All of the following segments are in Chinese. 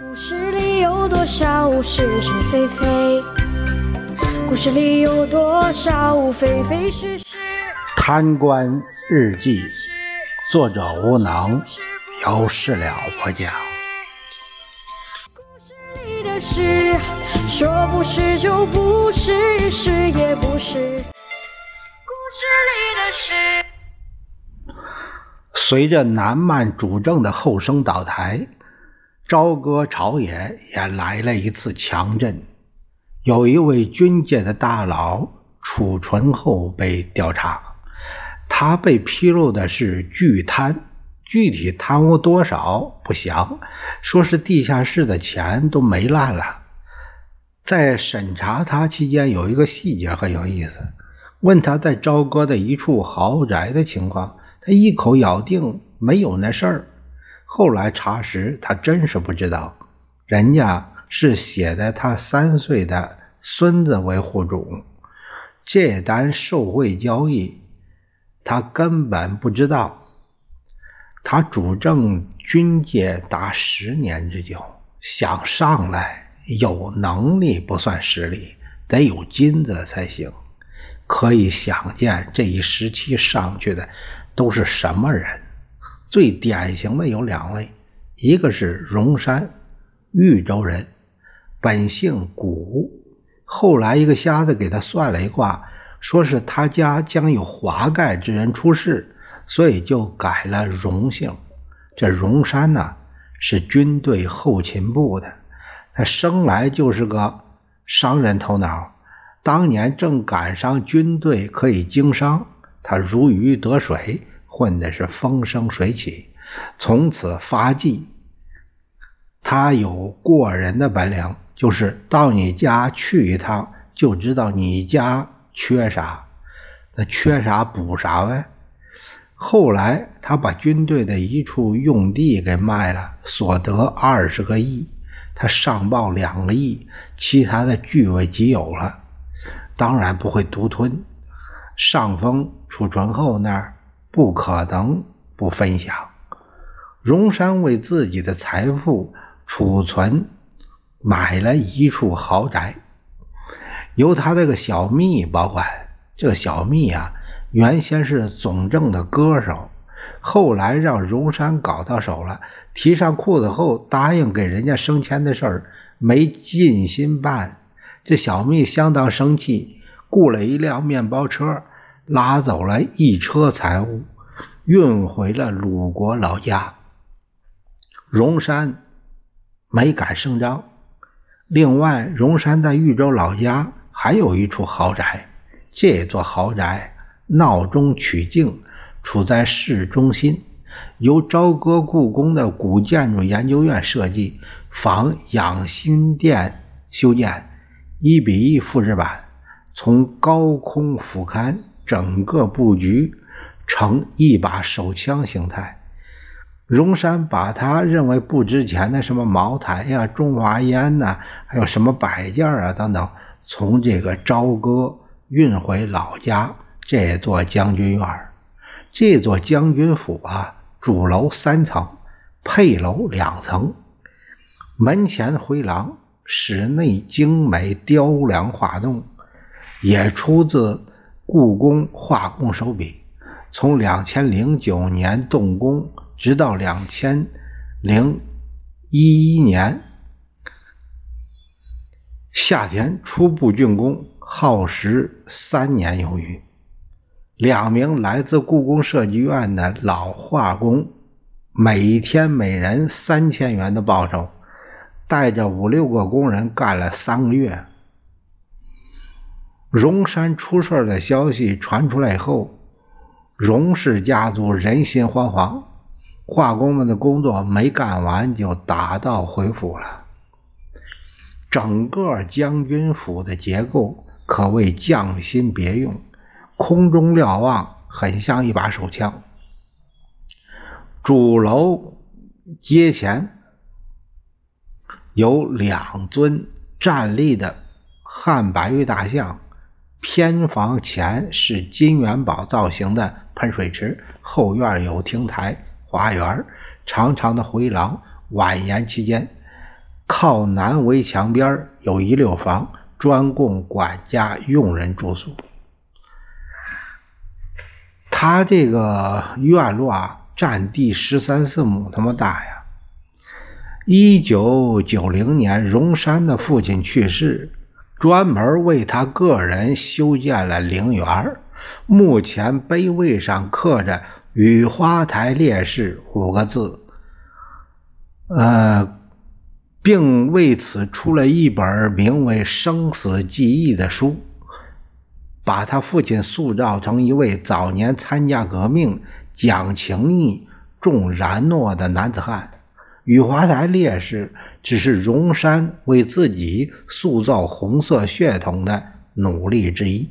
故事里有多少是是非非？故事里有多少非非是是？贪官日记，作者无能，由事了不讲。故事里的事，说不是就不是，是也不是。故事里的事。随着南蛮主政的后生倒台，朝歌朝野也来了一次强震。有一位军界的大佬储存后被调查，他被披露的是巨贪，具体贪污多少不详，说是地下室的钱都没烂了。在审查他期间，有一个细节很有意思，问他在朝歌的一处豪宅的情况。他一口咬定没有那事儿，后来查实他真是不知道，人家是写的他三岁的孙子为户主，这单受贿交易他根本不知道。他主政军界达十年之久，想上来有能力不算实力，得有金子才行。可以想见这一时期上去的。都是什么人？最典型的有两位，一个是荣山，豫州人，本姓古，后来一个瞎子给他算了一卦，说是他家将有华盖之人出世，所以就改了荣姓。这荣山呢，是军队后勤部的，他生来就是个商人头脑，当年正赶上军队可以经商。他如鱼得水，混的是风生水起，从此发迹。他有过人的本领，就是到你家去一趟，就知道你家缺啥，那缺啥补啥呗。后来他把军队的一处用地给卖了，所得二十个亿，他上报两个亿，其他的据为己有了，当然不会独吞。上峰储存后那儿不可能不分享。荣山为自己的财富储存买了一处豪宅，由他这个小蜜保管。这小蜜啊，原先是总政的歌手，后来让荣山搞到手了，提上裤子后答应给人家升迁的事儿没尽心办，这小蜜相当生气。雇了一辆面包车，拉走了一车财物，运回了鲁国老家。荣山没敢声张。另外，荣山在豫州老家还有一处豪宅，这座豪宅闹中取静，处在市中心，由朝歌故宫的古建筑研究院设计，仿养心殿修建，一比一复制版。从高空俯瞰整个布局，呈一把手枪形态。荣山把他认为不值钱的什么茅台呀、中华烟呐，还有什么摆件啊等等，从这个朝歌运回老家这座将军院。这座将军府啊，主楼三层，配楼两层，门前回廊，室内精美雕梁画栋。也出自故宫画工手笔。从两千零九年动工，直到两千零一一年夏天初步竣工，耗时三年有余。两名来自故宫设计院的老画工，每天每人三千元的报酬，带着五六个工人干了三个月。荣山出事的消息传出来以后，荣氏家族人心惶惶，画工们的工作没干完就打道回府了。整个将军府的结构可谓匠心别用，空中瞭望很像一把手枪。主楼阶前有两尊站立的汉白玉大像。偏房前是金元宝造型的喷水池，后院有亭台、花园，长长的回廊蜿蜒其间，靠南围墙边有一溜房，专供管家佣人住宿。他这个院落啊，占地十三四亩那么大呀。一九九零年，荣山的父亲去世，专门为他个人修建了陵园。目前碑位上刻着“雨花台烈士”五个字，呃，并为此出了一本名为《生死记忆》的书。把他父亲塑造成一位早年参加革命、讲情义、重然诺的男子汉。雨花台烈士只是荣山为自己塑造红色血统的努力之一。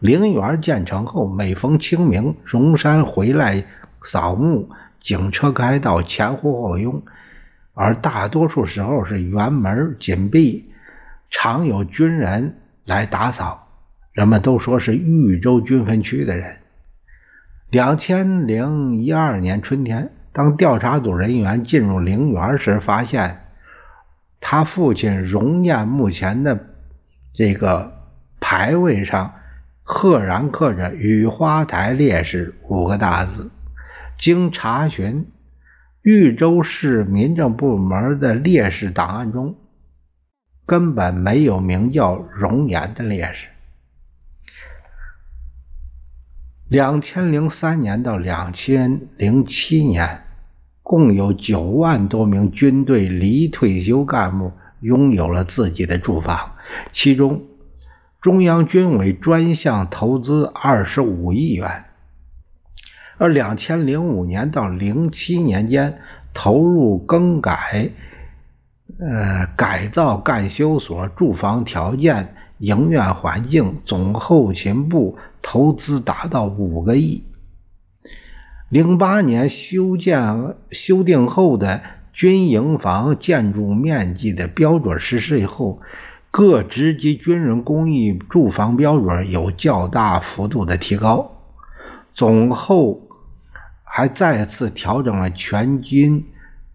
陵园建成后，每逢清明，荣山回来扫墓，警车开道，前呼后拥，而大多数时候是园门紧闭，常有军人来打扫。人们都说是豫州军分区的人。两千零一二年春天，当调查组人员进入陵园时，发现他父亲荣念墓前的这个牌位上赫然刻着“雨花台烈士”五个大字。经查询，豫州市民政部门的烈士档案中根本没有名叫荣岩的烈士。两千零三年到两千零七年，共有九万多名军队离退休干部拥有了自己的住房，其中中央军委专项投资二十五亿元，而两千零五年到零七年间投入更改、呃改造干休所住房条件。营院环境总后勤部投资达到五个亿。零八年修建修订后的军营房建筑面积的标准实施以后，各职级军人公寓住房标准有较大幅度的提高。总后还再次调整了全军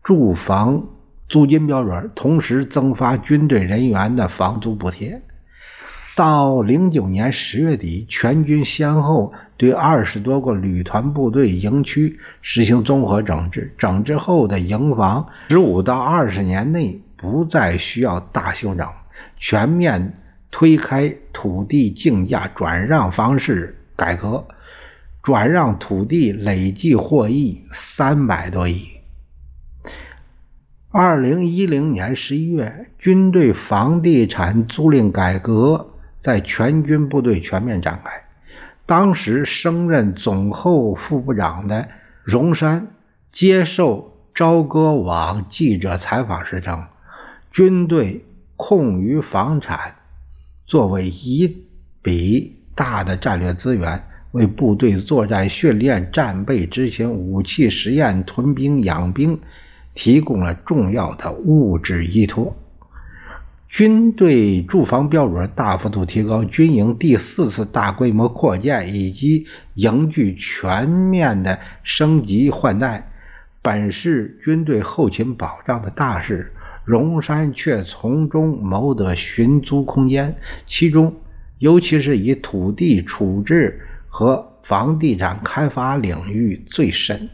住房租金标准，同时增发军队人员的房租补贴。到零九年十月底，全军先后对二十多个旅团部队营区实行综合整治。整治后的营房，十五到二十年内不再需要大修整，全面推开土地竞价转让方式改革，转让土地累计获益三百多亿。二零一零年十一月，军队房地产租赁改革。在全军部队全面展开。当时升任总后副部长的荣山接受朝歌网记者采访时称：“军队空余房产作为一笔大的战略资源，为部队作战训练、战备执行、武器实验、屯兵养兵提供了重要的物质依托。”军队住房标准大幅度提高，军营第四次大规模扩建以及营具全面的升级换代，本是军队后勤保障的大事，荣山却从中谋得寻租空间，其中尤其是以土地处置和房地产开发领域最深，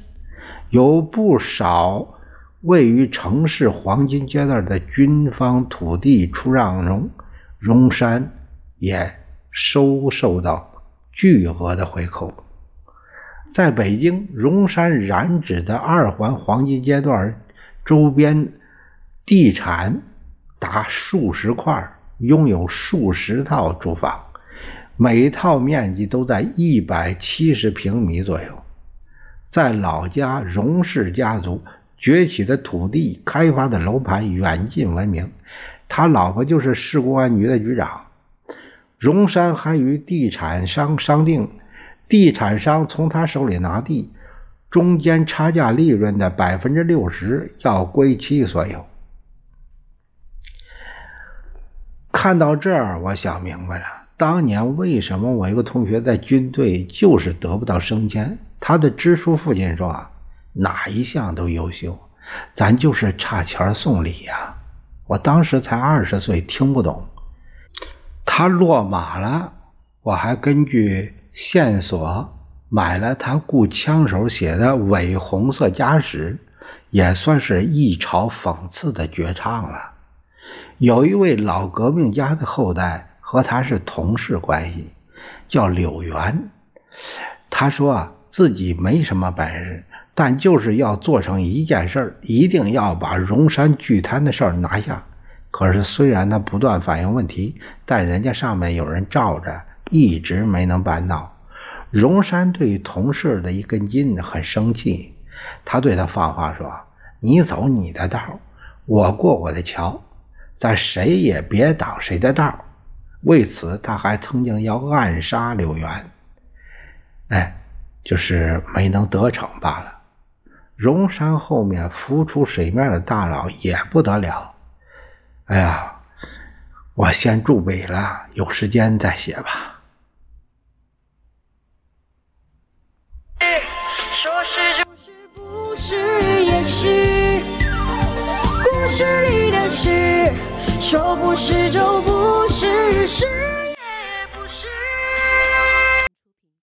有不少。位于城市黄金阶段的军方土地出让中，荣山也收受到巨额的回扣。在北京，荣山染指的二环黄金阶段周边地产达数十块，拥有数十套住房，每套面积都在一百七十平米左右。在老家，荣氏家族。崛起的土地、开发的楼盘远近闻名，他老婆就是市公安局的局长。荣山还与地产商商定，地产商从他手里拿地，中间差价利润的百分之六十要归其所有。看到这儿，我想明白了，当年为什么我一个同学在军队就是得不到升迁。他的支书父亲说。啊哪一项都优秀，咱就是差钱送礼呀！我当时才二十岁，听不懂。他落马了，我还根据线索买了他雇枪手写的《伪红色家史》，也算是一嘲讽刺的绝唱了。有一位老革命家的后代和他是同事关系，叫柳元。他说啊自己没什么本事，但就是要做成一件事一定要把荣山巨滩的事拿下。可是虽然他不断反映问题，但人家上面有人罩着，一直没能办到。荣山对同事的一根筋很生气，他对他放话说：“你走你的道，我过我的桥，咱谁也别挡谁的道。”为此，他还曾经要暗杀柳元，哎，就是没能得逞罢了。荣山后面浮出水面的大佬也不得了。哎呀，我先住北了，有时间再写吧。